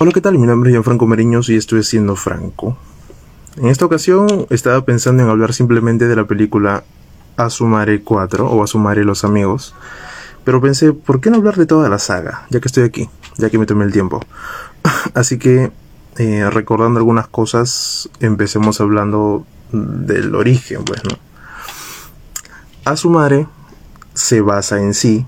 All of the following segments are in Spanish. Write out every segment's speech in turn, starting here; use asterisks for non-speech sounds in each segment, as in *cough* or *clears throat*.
Hola, ¿qué tal? Mi nombre es Gianfranco Mariños y estoy siendo Franco. En esta ocasión estaba pensando en hablar simplemente de la película Asumare 4 o Asumare los amigos, pero pensé, ¿por qué no hablar de toda la saga? Ya que estoy aquí, ya que me tomé el tiempo. *laughs* Así que, eh, recordando algunas cosas, empecemos hablando del origen, pues, ¿no? Asumare se basa en sí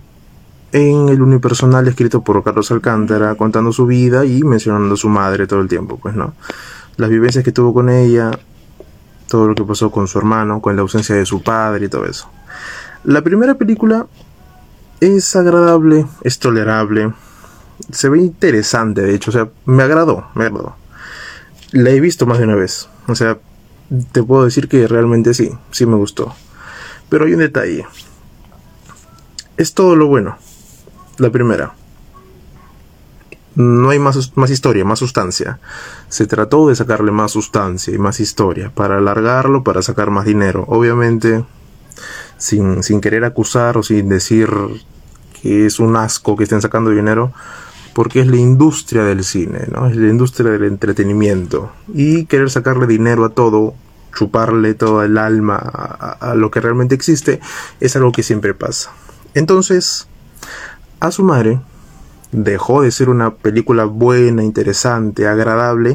en el unipersonal escrito por Carlos Alcántara, contando su vida y mencionando a su madre todo el tiempo, pues no. Las vivencias que tuvo con ella, todo lo que pasó con su hermano, con la ausencia de su padre y todo eso. La primera película es agradable, es tolerable, se ve interesante, de hecho, o sea, me agradó, me agradó. La he visto más de una vez, o sea, te puedo decir que realmente sí, sí me gustó. Pero hay un detalle. Es todo lo bueno la primera. No hay más, más historia, más sustancia. Se trató de sacarle más sustancia y más historia, para alargarlo, para sacar más dinero. Obviamente, sin, sin querer acusar o sin decir que es un asco que estén sacando dinero, porque es la industria del cine, ¿no? Es la industria del entretenimiento. Y querer sacarle dinero a todo, chuparle todo el alma a lo que realmente existe, es algo que siempre pasa. Entonces, a su madre, dejó de ser una película buena, interesante, agradable,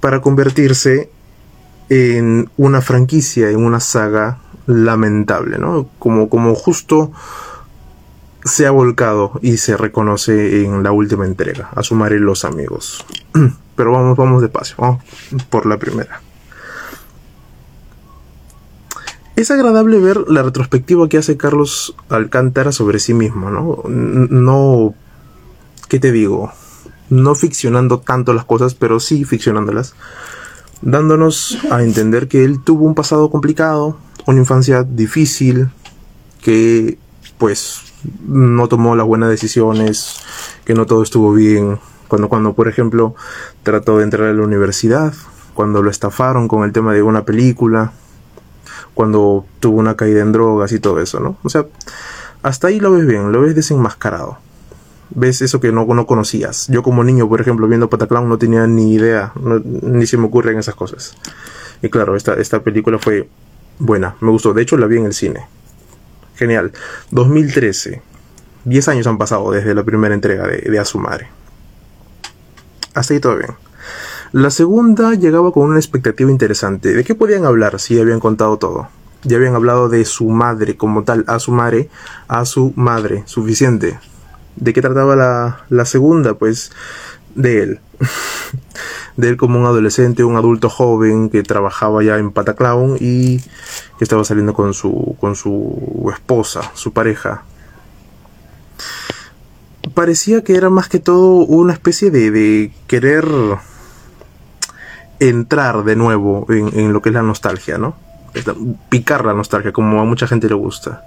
para convertirse en una franquicia, en una saga lamentable, ¿no? Como, como justo se ha volcado y se reconoce en la última entrega, a su madre los amigos. *clears throat* Pero vamos, vamos despacio, vamos por la primera. Es agradable ver la retrospectiva que hace Carlos Alcántara sobre sí mismo, ¿no? No, ¿qué te digo? No ficcionando tanto las cosas, pero sí ficcionándolas, dándonos a entender que él tuvo un pasado complicado, una infancia difícil, que pues no tomó las buenas decisiones, que no todo estuvo bien, cuando, cuando por ejemplo trató de entrar a la universidad, cuando lo estafaron con el tema de una película, cuando tuvo una caída en drogas y todo eso, ¿no? O sea, hasta ahí lo ves bien, lo ves desenmascarado. Ves eso que no, no conocías. Yo como niño, por ejemplo, viendo Pataclown no tenía ni idea, ni se me ocurren esas cosas. Y claro, esta, esta película fue buena, me gustó. De hecho, la vi en el cine. Genial. 2013. 10 años han pasado desde la primera entrega de, de Asumare. Hasta ahí todo bien. La segunda llegaba con una expectativa interesante. ¿De qué podían hablar si habían contado todo? Ya habían hablado de su madre como tal, a su madre, a su madre, suficiente. ¿De qué trataba la, la segunda? Pues de él. *laughs* de él como un adolescente, un adulto joven que trabajaba ya en Pataclown y que estaba saliendo con su, con su esposa, su pareja. Parecía que era más que todo una especie de, de querer entrar de nuevo en, lo que es la nostalgia, ¿no? Picar la nostalgia, como a mucha gente le gusta.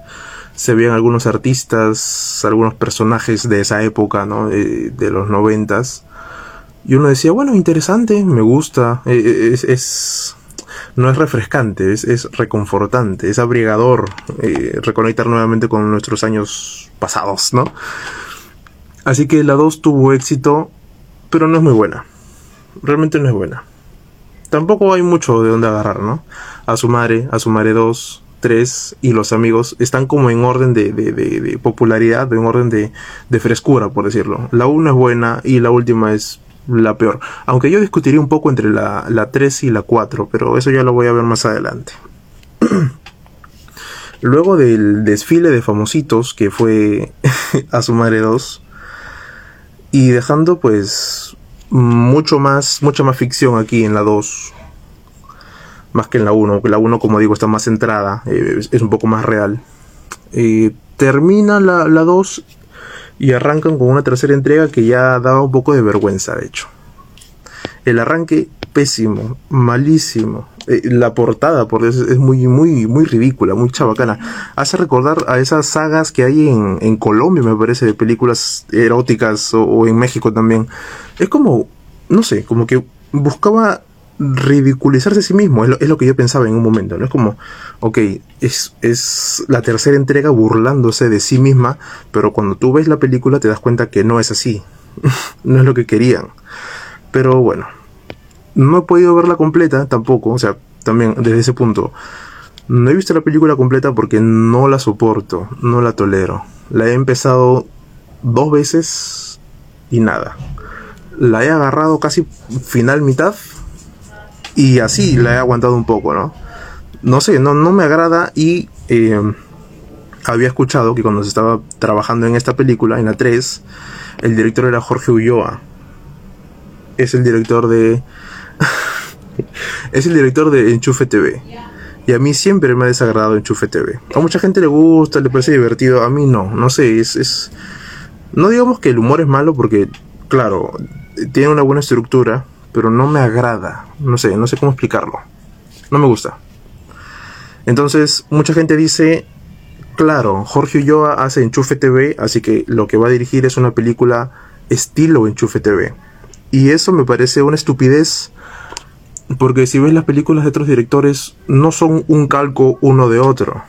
Se veían algunos artistas, algunos personajes de esa época, ¿no? De, los noventas. Y uno decía, bueno, interesante, me gusta, e, e, es, no es refrescante, es, reconfortante, es abrigador eh, reconectar nuevamente con nuestros años pasados, ¿no? Así que la 2 tuvo éxito, pero no es muy buena. Realmente no es buena tampoco hay mucho de dónde agarrar, ¿no? A su madre, a su madre 2, 3 y los amigos están como en orden de, de, de, popularidad, en orden de, de frescura, por decirlo. La 1 es buena y la última es la peor. Aunque yo discutiría un poco entre la, la 3 y la 4, pero eso ya lo voy a ver más adelante. *clears throat* Luego del desfile de famositos que fue *laughs* a su madre 2 y dejando pues mucho más, mucha más ficción aquí en la 2. Más que en la 1, que la 1 como digo está más centrada, eh, es, un poco más real. Eh, termina la, la 2 y arrancan con una tercera entrega que ya daba un poco de vergüenza, de hecho. El arranque pésimo, malísimo. Eh, la portada, por eso, es muy, muy, muy ridícula, muy chabacana. Hace recordar a esas sagas que hay en, Colombia, me parece, de películas eróticas o, en México también. Es como, no sé, como que buscaba ridiculizarse a sí mismo, es lo, es lo, que yo pensaba en un momento, ¿no? Es como, ok, es, es la tercera entrega burlándose de sí misma, pero cuando tú ves la película te das cuenta que no es así, *laughs* no es lo que querían. Pero bueno, no he podido verla completa tampoco, o sea, también desde ese punto. No he visto la película completa porque no la soporto, no la tolero. La he empezado dos veces y nada. La he agarrado casi final mitad y así la he aguantado un poco, ¿no? No sé, no, no me agrada y eh, había escuchado que cuando se estaba trabajando en esta película, en la 3, el director era Jorge Ulloa. Es el director de... es el director de Enchufe TV. Y a mí siempre me ha desagradado Enchufe TV. A mucha gente le gusta, le parece divertido. A mí no, no sé, es. No digamos que el humor es malo porque, claro, tiene una buena estructura, pero no me agrada. No sé, no sé cómo explicarlo. No me gusta. Entonces, mucha gente dice, claro, Jorge Ulloa hace Enchufe TV, así que lo que va a dirigir es una película estilo Enchufe TV. Y eso me parece una estupidez, porque si ves las películas de otros directores, no son un calco uno de otro.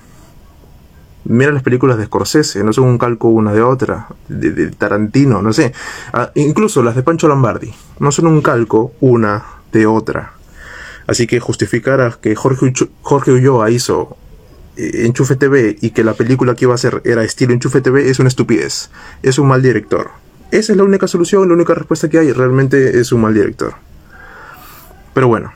Mira las películas de Scorsese, no son un calco una de otra, de, Tarantino, no sé. Ah, incluso las de Pancho Lombardi, no son un calco una de otra. Así que justificar a que Jorge, Jorge Ulloa hizo eh, Enchufe TV y que la película que iba a hacer era estilo Enchufe TV es una estupidez. Es un mal director. Esa es la única solución, la única respuesta que hay. Realmente es un mal director. Pero bueno,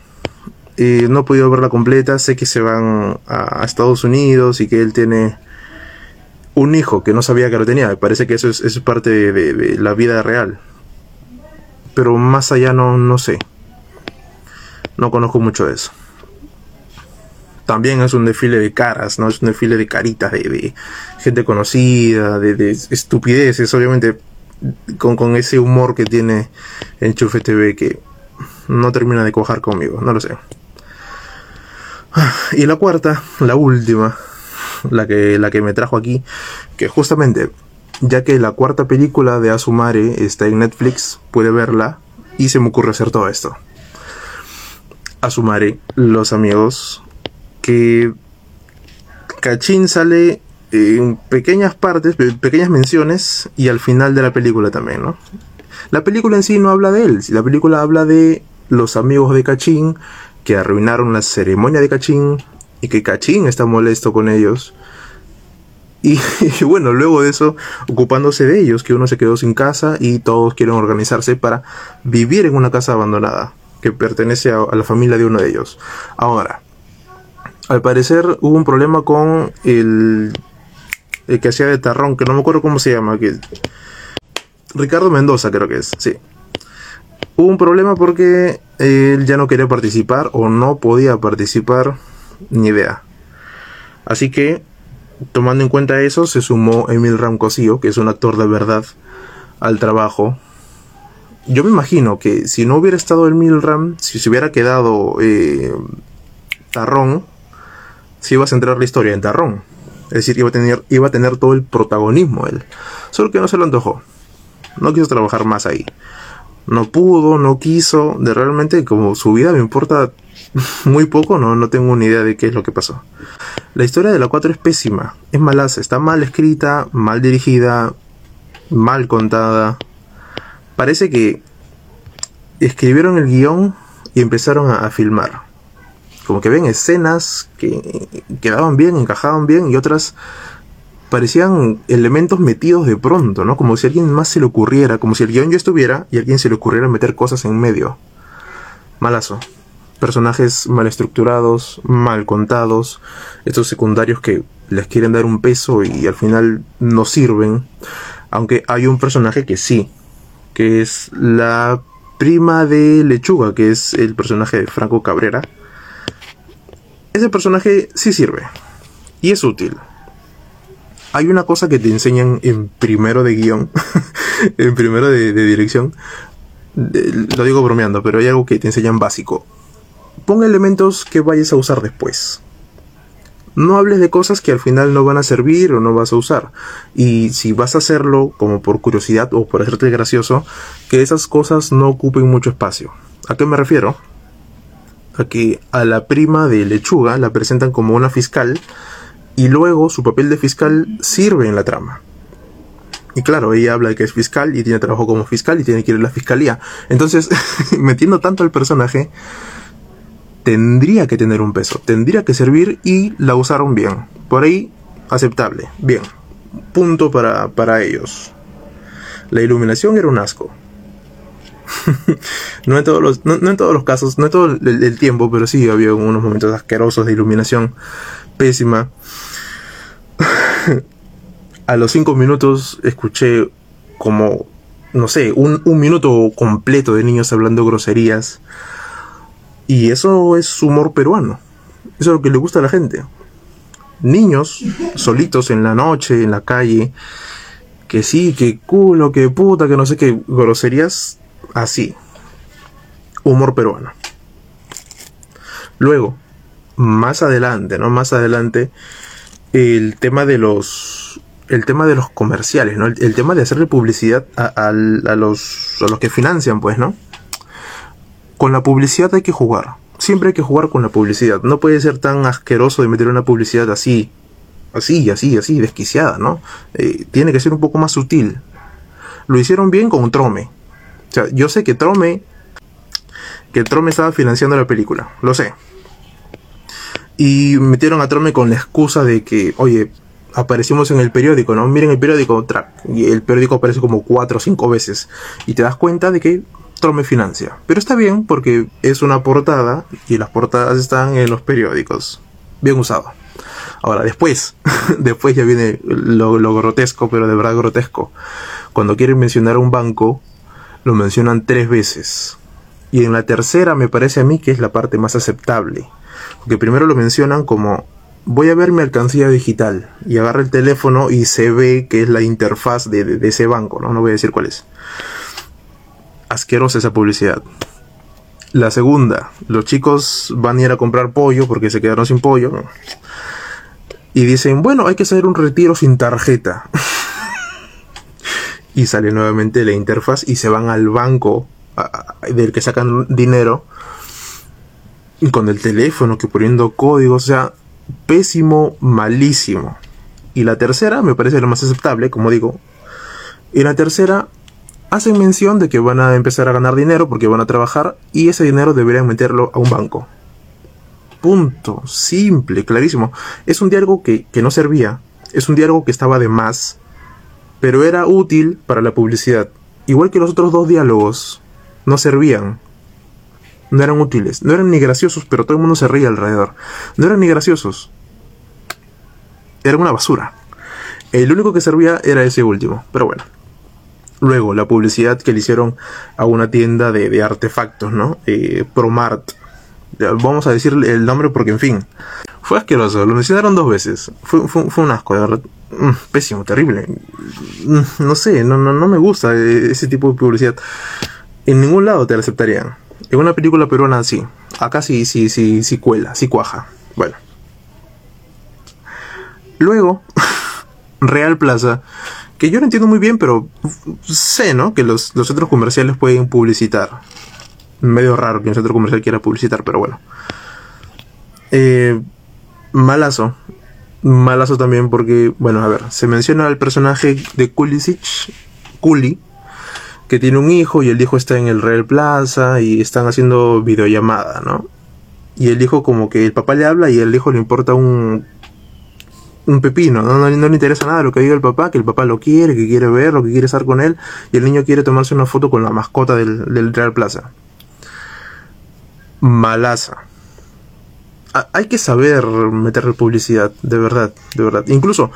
no he podido verla completa. Sé que se van a, Estados Unidos y que él tiene un hijo que no sabía que lo tenía. Me parece que eso es, parte de, de, la vida real. Pero más allá no, no sé. No conozco mucho de eso. También es un desfile de caras, ¿no? Es un desfile de caritas, de, gente conocida, de, estupideces, obviamente, con, ese humor que tiene Enchufe TV que no termina de cojar conmigo, no lo sé. Y la cuarta, la última, la que, la que me trajo aquí, que justamente, ya que la cuarta película de Asumare está en Netflix, puede verla y se me ocurre hacer todo esto a Sumare, los amigos, que Cachín sale en pequeñas partes, pequeñas menciones y al final de la película también, ¿no? La película en sí no habla de él, la película habla de los amigos de Cachín que arruinaron la ceremonia de Cachín y que Cachín está molesto con ellos. *laughs* Y, bueno, luego de eso, ocupándose de ellos, que uno se quedó sin casa y todos quieren organizarse para vivir en una casa abandonada que pertenece a, la familia de uno de ellos. Ahora, al parecer hubo un problema con el, el que hacía de Tarrón, que no me acuerdo cómo se llama, que Ricardo Mendoza creo que es, sí. Hubo un problema porque él ya no quería participar o no podía participar, ni idea. Así que, tomando en cuenta eso, se sumó Emil Ramcosío, que es un actor de verdad, al trabajo yo me imagino que si no hubiera estado el Milram, si se hubiera quedado eh, Tarrón, se iba a centrar la historia en Tarrón. Es decir, iba a tener todo el protagonismo él. Solo que no se lo antojó. No quiso trabajar más ahí. No pudo, no quiso. De realmente, como su vida me importa *laughs* muy poco, no, no tengo ni idea de qué es lo que pasó. La historia de la 4 es pésima. Es malaza, está mal escrita, mal dirigida, mal contada parece que escribieron el guion y empezaron a, filmar. Como que ven escenas que quedaban bien, encajaban bien y otras parecían elementos metidos de pronto, ¿no? Como si alguien más se le ocurriera, como si el guion ya estuviera y alguien se le ocurriera meter cosas en medio. Malazo. Personajes mal estructurados, mal contados, estos secundarios que les quieren dar un peso y al final no sirven. Aunque hay un personaje que sí, que es la prima de Lechuga, que es el personaje de Franco Cabrera. Ese personaje sí sirve y es útil. Hay una cosa que te enseñan en primero de guion, *laughs* en primero de, dirección. lo digo bromeando, pero hay algo que te enseñan básico. Pon elementos que vayas a usar después no hables de cosas que al final no van a servir o no vas a usar. Y si vas a hacerlo como por curiosidad o por hacerte gracioso, que esas cosas no ocupen mucho espacio. ¿A qué me refiero? A que a la prima de lechuga la presentan como una fiscal y luego su papel de fiscal sirve en la trama. Y claro, ella habla de que es fiscal y tiene trabajo como fiscal y tiene que ir a la fiscalía. Entonces, *laughs* metiendo tanto al personaje, tendría que tener un peso, tendría que servir y la usaron bien. Por ahí, aceptable. Bien. Punto para, para ellos. La iluminación era un asco. *laughs* no, en todos los, no, en todos los casos, no en todo el, tiempo, pero sí había unos momentos asquerosos de iluminación pésima. a los cinco minutos escuché como, no sé, un, un minuto completo de niños hablando groserías. Y eso es humor peruano. Eso es lo que le gusta a la gente. Niños solitos en la noche, en la calle, que sí, que culo, que puta, que no sé qué, groserías así. Humor peruano. Luego, más adelante, ¿no? Más adelante, el tema de los. El tema de los comerciales, ¿no? El, tema de hacerle publicidad a, los, a los que financian, pues, ¿no? Con la publicidad hay que jugar. Siempre hay que jugar con la publicidad. No puede ser tan asqueroso de meter una publicidad así, así, así, así, desquiciada, ¿no? Eh, tiene que ser un poco más sutil. Lo hicieron bien con Trome. O sea, yo sé que Trome, que Trome estaba financiando la película, lo sé. Y metieron a Trome con la excusa de que, oye, aparecimos en el periódico, ¿no? Miren el periódico, y el periódico aparece como cuatro o cinco veces. Y te das cuenta de que Trome financia. Pero está bien porque es una portada y las portadas están en los periódicos. Bien usado. Ahora, después, *laughs* después ya viene lo, lo, grotesco, pero de verdad grotesco. Cuando quieren mencionar un banco, lo mencionan tres veces. Y en la tercera me parece a mí que es la parte más aceptable. Porque primero lo mencionan como voy a ver mi alcancía digital y agarra el teléfono y se ve que es la interfaz de, ese banco, ¿no? No voy a decir cuál es. Asquerosa esa publicidad. La segunda, los chicos van a ir a comprar pollo porque se quedaron sin pollo. Y dicen, bueno, hay que hacer un retiro sin tarjeta. *laughs* y sale nuevamente la interfaz y se van al banco del que sacan dinero con el teléfono que poniendo códigos, o sea, pésimo, malísimo. Y la tercera me parece lo más aceptable, como digo. Y la tercera hacen mención de que van a empezar a ganar dinero porque van a trabajar y ese dinero deberían meterlo a un banco. Punto. Simple, clarísimo. Es un diálogo que, que no servía. Es un diálogo que estaba de más pero era útil para la publicidad. Igual que los otros dos diálogos, no servían. No eran útiles, no eran ni graciosos, pero todo el mundo se reía alrededor. No eran ni graciosos. Era una basura. El único que servía era ese último, pero bueno. Luego, la publicidad que le hicieron a una tienda de, artefactos, ¿no? Eh, Promart. Vamos a decir el nombre porque, en fin, fue asqueroso. Lo mencionaron dos veces. Fue, fue un asco, de verdad. Mm, pésimo, terrible. Mm, no sé, no, no, no me gusta ese tipo de publicidad. En ningún lado te la aceptarían. En una película peruana sí. Acá sí, sí, sí, sí cuela, sí cuaja. Bueno. Luego, *laughs* Real Plaza, que yo no entiendo muy bien, pero sé, ¿no? Que los, los centros comerciales pueden publicitar. Medio raro que un centro comercial quiera publicitar, pero bueno. Eh, malazo malazo también porque, bueno, a ver, se menciona al personaje de Kulisic, Kuli, que tiene un hijo y el hijo está en el Real Plaza y están haciendo videollamada, ¿no? Y el hijo como que el papá le habla y el hijo le importa un un pepino, ¿no? No, le interesa nada lo que diga el papá, que el papá lo quiere, que quiere verlo, que quiere estar con él, y el niño quiere tomarse una foto con la mascota del, del Real Plaza. Malaza hay que saber meterle publicidad, de verdad, de verdad. Incluso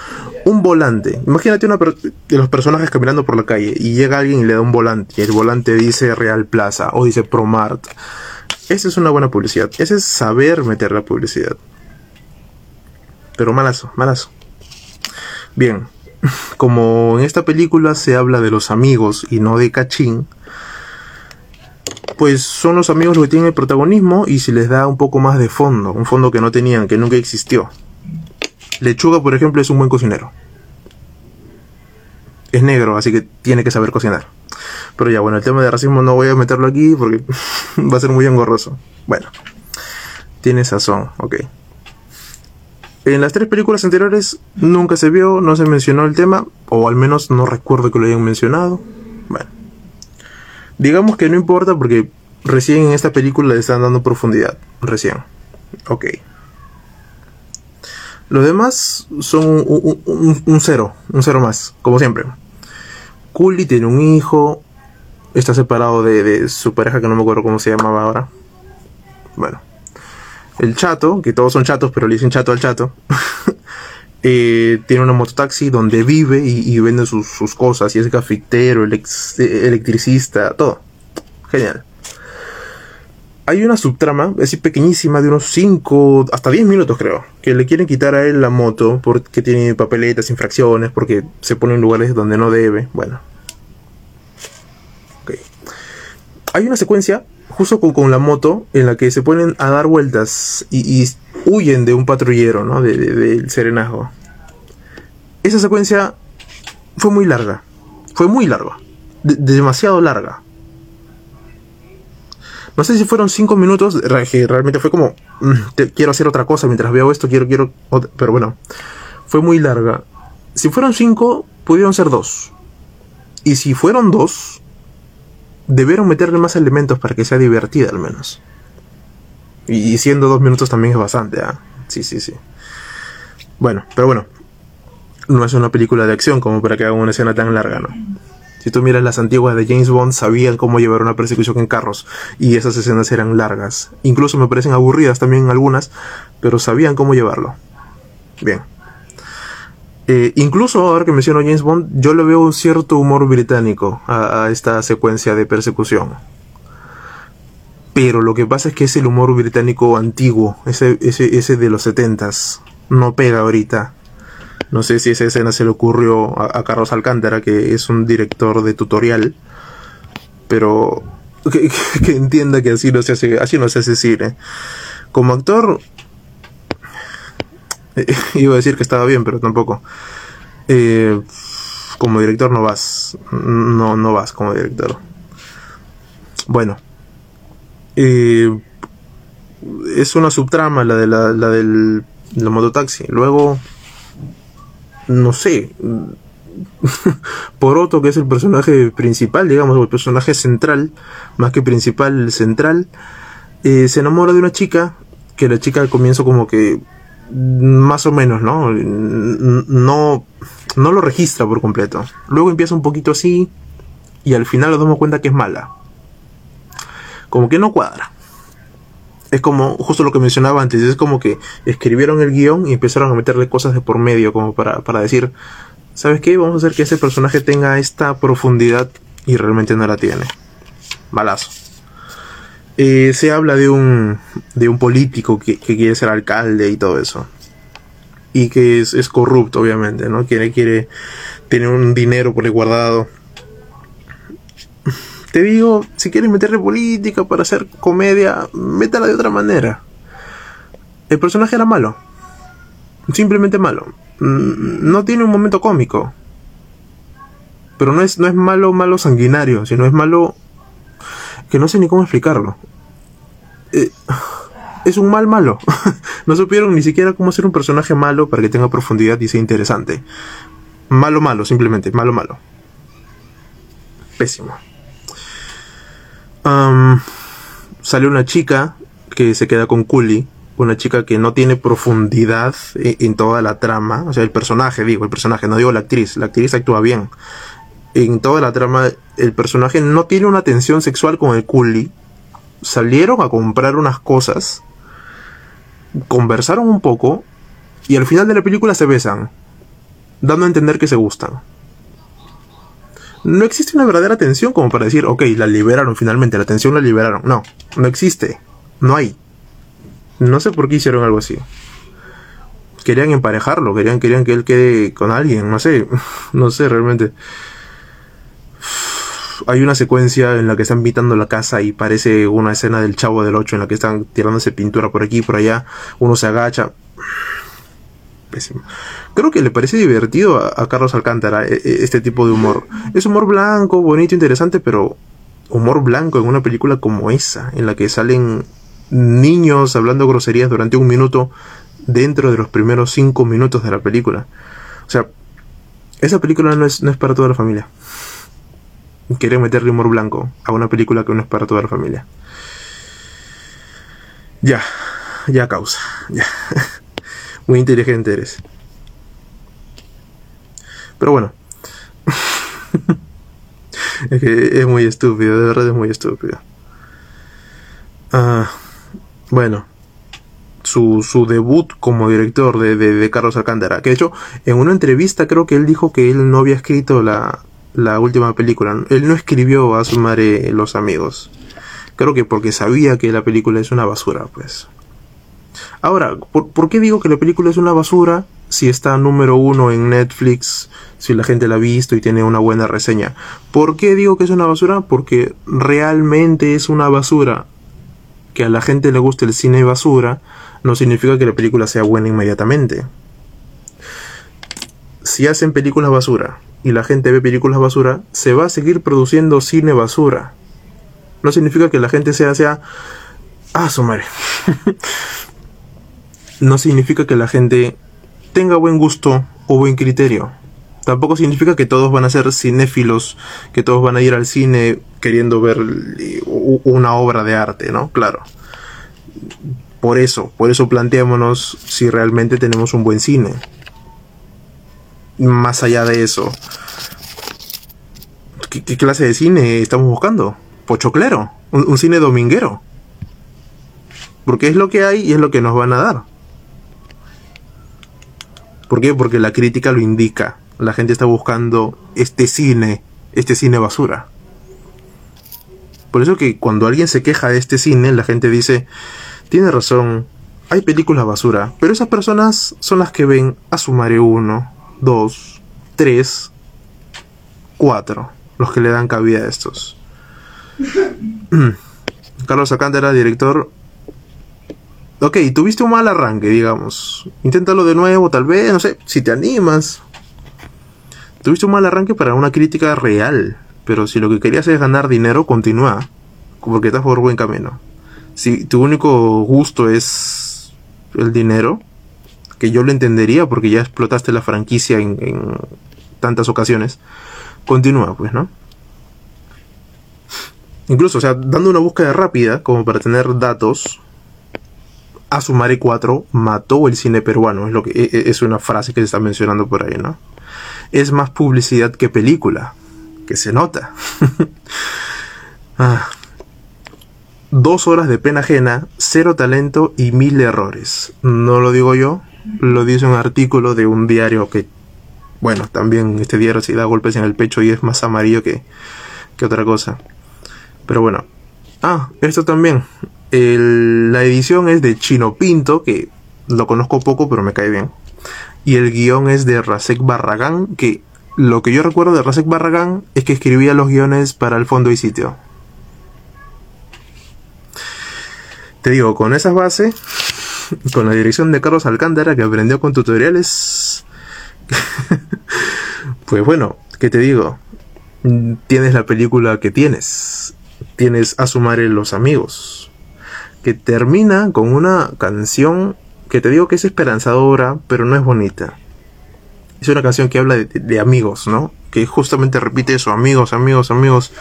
un volante. Imagínate una de los personajes caminando por la calle y llega alguien y le da un volante y el volante dice Real Plaza o dice Promart. Esa es una buena publicidad. Ese es saber meter la publicidad. Pero malazo, malazo. Bien, *laughs* como en esta película se habla de los amigos y no de cachín, pues son los amigos los que tienen el protagonismo y se les da un poco más de fondo, un fondo que no tenían, que nunca existió. Lechuga, por ejemplo, es un buen cocinero. Es negro, así que tiene que saber cocinar. Pero ya, bueno, el tema de racismo no voy a meterlo aquí porque *laughs* va a ser muy engorroso. Bueno, tiene sazón, ok. En las tres películas anteriores nunca se vio, no se mencionó el tema, o al menos no recuerdo que lo hayan mencionado. Bueno, digamos que no importa porque recién en esta película le están dando profundidad. Recién. Ok. Los demás son un, cero, un cero más, como siempre. Cooley tiene un hijo, está separado de, de, su pareja que no me acuerdo cómo se llamaba ahora. Bueno, el chato, que todos son chatos, pero le dicen chato al chato, *laughs* eh, tiene una mototaxi donde vive y, vende sus, cosas, y es cafetero, electricista, todo. Genial. Hay una subtrama, así pequeñísima, de unos 5 hasta 10 minutos creo, que le quieren quitar a él la moto porque tiene papeletas, infracciones, porque se pone en lugares donde no debe. Bueno. Hay una secuencia justo con, la moto en la que se ponen a dar vueltas y, huyen de un patrullero, ¿no? Del serenazgo. Esa secuencia fue muy larga. Fue muy larga. demasiado larga. No sé si fueron cinco minutos, que realmente fue como, mm, quiero hacer otra cosa mientras veo esto, quiero, quiero, pero bueno, fue muy larga. Si fueron cinco, pudieron ser dos. Y si fueron dos, debieron meterle más elementos para que sea divertida al menos. Y siendo dos minutos también es bastante, ¿ah? Sí, sí, sí. Bueno, pero bueno. No es una película de acción como para que haga una escena tan larga, ¿no? Si tú miras las antiguas de James Bond, sabían cómo llevar una persecución en carros. Y esas escenas eran largas. Incluso me parecen aburridas también algunas, pero sabían cómo llevarlo. Bien. Eh, incluso ahora que menciono James Bond, yo le veo un cierto humor británico a, esta secuencia de persecución. Pero lo que pasa es que es el humor británico antiguo, ese, ese, de los setentas, no pega ahorita. No sé si esa escena se le ocurrió a, Carlos Alcántara, que es un director de tutorial, pero *laughs* que, que, entienda que así no se hace, así no se hace cine. Como actor, *laughs* Iba a decir que estaba bien, pero tampoco. Eh, como director no vas. No, no vas como director. Bueno. Eh, es una subtrama la de la, la del la mototaxi. Luego. No sé. *laughs* Poroto, que es el personaje principal, digamos, el personaje central, más que principal, central, eh, se enamora de una chica, que la chica al comienzo como que más o menos, ¿no? No, no lo registra por completo. Luego empieza un poquito así y al final nos damos cuenta que es mala. Como que no cuadra. Es como justo lo que mencionaba antes, es como que escribieron el guion y empezaron a meterle cosas de por medio como para, para decir, ¿sabes qué? Vamos a hacer que ese personaje tenga esta profundidad y realmente no la tiene. Malazo. Eh, se habla de un, de un político que, quiere ser alcalde y todo eso. Y que es, corrupto, obviamente, ¿no? Quiere, quiere tener un dinero por el guardado. Te digo, si quieres meterle política para hacer comedia, métala de otra manera. El personaje era malo. Simplemente malo. Mm, no tiene un momento cómico. Pero no es, no es malo, malo sanguinario, sino es malo que no sé ni cómo explicarlo. Eh, es un mal malo. *laughs* no supieron ni siquiera cómo hacer un personaje malo para que tenga profundidad y sea interesante. Malo, malo, simplemente, malo, malo. Pésimo. Sale una chica que se queda con Cooley. Una chica que no tiene profundidad en, en, toda la trama. O sea, el personaje, digo, el personaje, no digo la actriz. La actriz actúa bien en toda la trama el personaje no tiene una tensión sexual con el Cooley. Salieron a comprar unas cosas, conversaron un poco y al final de la película se besan, dando a entender que se gustan. No existe una verdadera tensión como para decir, ok, la liberaron finalmente, la tensión la liberaron. No, no existe, no hay. No sé por qué hicieron algo así. Querían emparejarlo, querían, querían que él quede con alguien, no sé, *laughs* no sé realmente hay una secuencia en la que están pintando la casa y parece una escena del Chavo del 8 en la que están tirándose pintura por aquí y por allá. Uno se agacha. Creo que le parece divertido a, Carlos Alcántara e, e, este tipo de humor. Es humor blanco, bonito, interesante, pero humor blanco en una película como esa, en la que salen niños hablando groserías durante un minuto, dentro de los primeros cinco minutos de la película. O sea, esa película no es, no es para toda la familia. Quieren meterle humor blanco a una película que no es para toda la familia. Ya, ya causa, ya. *laughs* Muy inteligente eres. Pero bueno. *laughs* es que es muy estúpido, de verdad es muy estúpido. Ah, bueno. Su, su, debut como director de, de, Carlos Alcántara. Que de hecho, en una entrevista creo que él dijo que él no había escrito la, la última película. Él no escribió a su madre Los Amigos. Creo que porque sabía que la película es una basura, pues. Ahora, ¿por, qué digo que la película es una basura si está número uno en Netflix, si la gente la ha visto y tiene una buena reseña? ¿Por qué digo que es una basura? Porque realmente es una basura. Que a la gente le guste el cine basura no significa que la película sea buena inmediatamente. Si hacen películas basura y la gente ve películas basura, se va a seguir produciendo cine basura. No significa que la gente sea, sea, ah, su madre. *laughs* no significa que la gente tenga buen gusto o buen criterio. Tampoco significa que todos van a ser cinéfilos, que todos van a ir al cine queriendo ver una obra de arte, ¿no? Claro. Por eso, por eso planteémonos si realmente tenemos un buen cine. Más allá de eso, ¿qué, clase de cine estamos buscando? Pochoclero, un cine dominguero. Porque es lo que hay y es lo que nos van a dar. ¿Por qué? Porque la crítica lo indica. La gente está buscando este cine, este cine basura. Por eso que cuando alguien se queja de este cine, la gente dice, tiene razón, hay películas basura, pero esas personas son las que ven a Sumare 1, 2, 3, 4, los que le dan cabida a estos. *laughs* Carlos era director ok, tuviste un mal arranque, digamos. Inténtalo de nuevo, tal vez, no sé, si te animas. Tuviste un mal arranque para una crítica real, pero si lo que querías es ganar dinero, continúa, porque estás por buen camino. Si tu único gusto es el dinero, que yo lo entendería porque ya explotaste la franquicia en, en tantas ocasiones, continúa, pues, ¿no? Incluso, o sea, dando una búsqueda rápida, como para tener datos, Asumare 4 mató el cine peruano, es, lo que, e, e, es una frase que se está mencionando por ahí, ¿no? Es más publicidad que película, que se nota. *laughs* Ah. Dos horas de pena ajena, cero talento y mil errores. No lo digo yo, lo dice un artículo de un diario que, bueno, también este diario se da golpes en el pecho y es más amarillo que, que otra cosa. Pero bueno. Ah, esto también la edición es de Chino Pinto, que lo conozco poco, pero me cae bien. Y el guion es de Rasek Barragán, que lo que yo recuerdo de Rasek Barragán es que escribía los guiones para el fondo y sitio. Te digo, con esas bases, *laughs* con la dirección de Carlos Alcántara, que aprendió con tutoriales, *laughs* pues bueno, ¿qué te digo? Tienes la película que tienes. Tienes a sumar los amigos que termina con una canción que te digo que es esperanzadora, pero no es bonita. Es una canción que habla de, amigos, ¿no? Que justamente repite eso, amigos, amigos, amigos.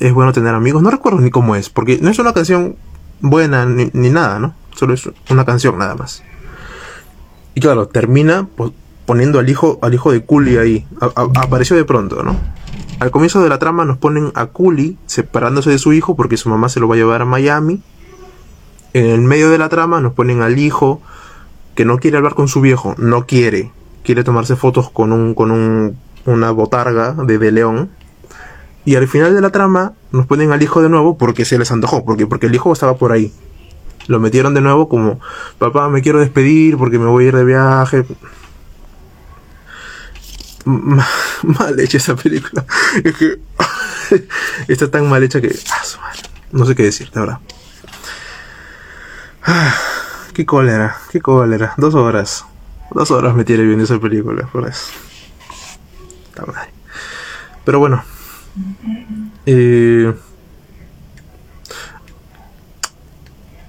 es bueno tener amigos. No recuerdo ni cómo es, porque no es una canción buena ni, nada, ¿no? Solo es una canción nada más. Y claro, termina poniendo al hijo, al hijo de Kuli ahí. apareció de pronto, ¿no? Al comienzo de la trama nos ponen a Cooley separándose de su hijo porque su mamá se lo va a llevar a Miami. En el medio de la trama nos ponen al hijo que no quiere hablar con su viejo, no quiere, quiere tomarse fotos con un con un, una botarga de, de león. Y al final de la trama nos ponen al hijo de nuevo porque se les antojó, porque porque el hijo estaba por ahí. Lo metieron de nuevo como, papá, me quiero despedir porque me voy a ir de viaje *laughs* mal hecha esa película. *laughs* Es que *laughs* está tan mal hecha que. Ah, no sé qué decir, de verdad. Ah, qué cólera, qué cólera. Dos horas. Dos horas me tiene viendo esa película, por eso. Pero bueno.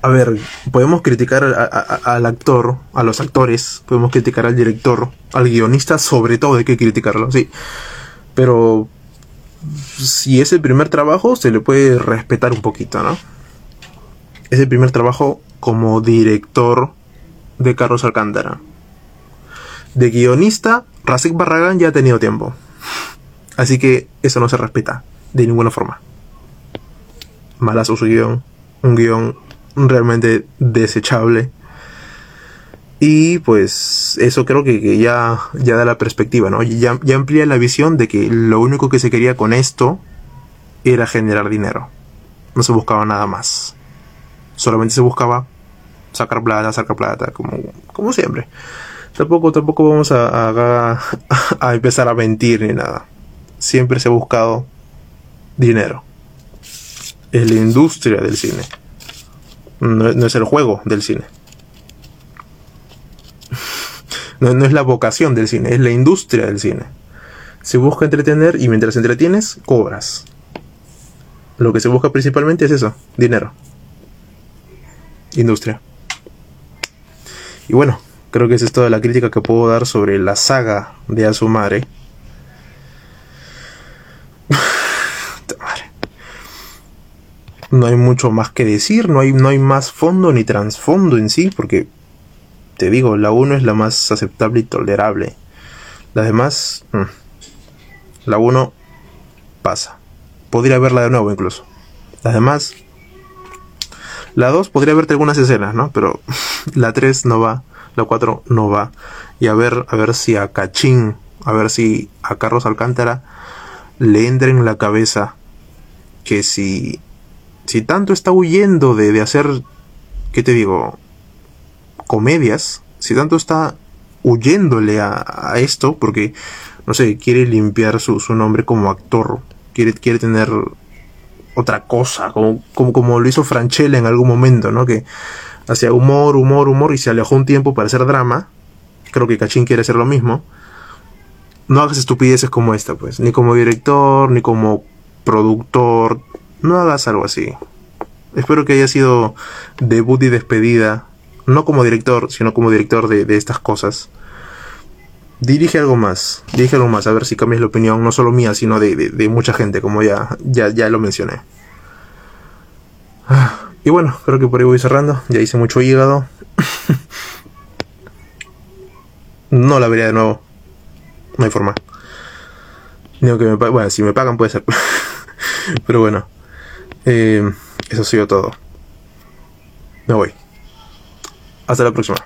A ver, podemos criticar al actor, a los actores, podemos criticar al director, al guionista, sobre todo hay que criticarlo, sí. Pero si es el primer trabajo, se le puede respetar un poquito, ¿no? Es el primer trabajo como director de Carlos Alcántara. De guionista, Rasek Barragán ya ha tenido tiempo. Así que eso no se respeta de ninguna forma. Malazo su guion, un guion realmente desechable. Y pues eso creo que, ya, ya da la perspectiva, ¿no? Ya, ya amplía la visión de que lo único que se quería con esto era generar dinero. No se buscaba nada más. Solamente se buscaba sacar plata, sacar plata, como, como siempre. Tampoco, tampoco vamos a, a, empezar a mentir ni nada. Siempre se ha buscado dinero. Es la industria del cine. No, es el juego del cine. No, no, es la vocación del cine, es la industria del cine. Se busca entretener y mientras entretienes, cobras. Lo que se busca principalmente es eso, dinero. Industria. Y bueno, creo que esa es toda la crítica que puedo dar sobre la saga de Asumare. No hay mucho más que decir, no hay, no hay más fondo ni trasfondo en sí, porque te digo, la 1 es la más aceptable y tolerable. Las demás, mm, la 1 pasa. Podría verla de nuevo incluso. Las demás, la 2 podría verte algunas escenas, ¿no? Pero *laughs* la 3 no va, la 4 no va. Y a ver, a ver si a Cachín, a ver si a Carlos Alcántara le entra en la cabeza que si si tanto está huyendo de, de hacer, ¿qué te digo? Comedias, si tanto está huyéndole a, esto, porque, no sé, quiere limpiar su, nombre como actor, quiere, quiere tener otra cosa, como, como, como lo hizo Franchella en algún momento, ¿no? Que hacía humor, humor, humor y se alejó un tiempo para hacer drama. Creo que Cachín quiere hacer lo mismo. No hagas estupideces como esta, pues, ni como director, ni como productor, no hagas algo así. Espero que haya sido debut y despedida, no como director, sino como director de, estas cosas. Dirige algo más, dirige algo más, a ver si cambias la opinión, no solo mía, sino de, mucha gente, como ya, ya, ya lo mencioné. Y bueno, creo que por ahí voy cerrando, ya hice mucho hígado. *laughs* no la vería de nuevo, no hay forma. Que me bueno, si me pagan puede ser. *laughs* Pero bueno. Eh, eso ha sido todo. Me voy. Hasta la próxima.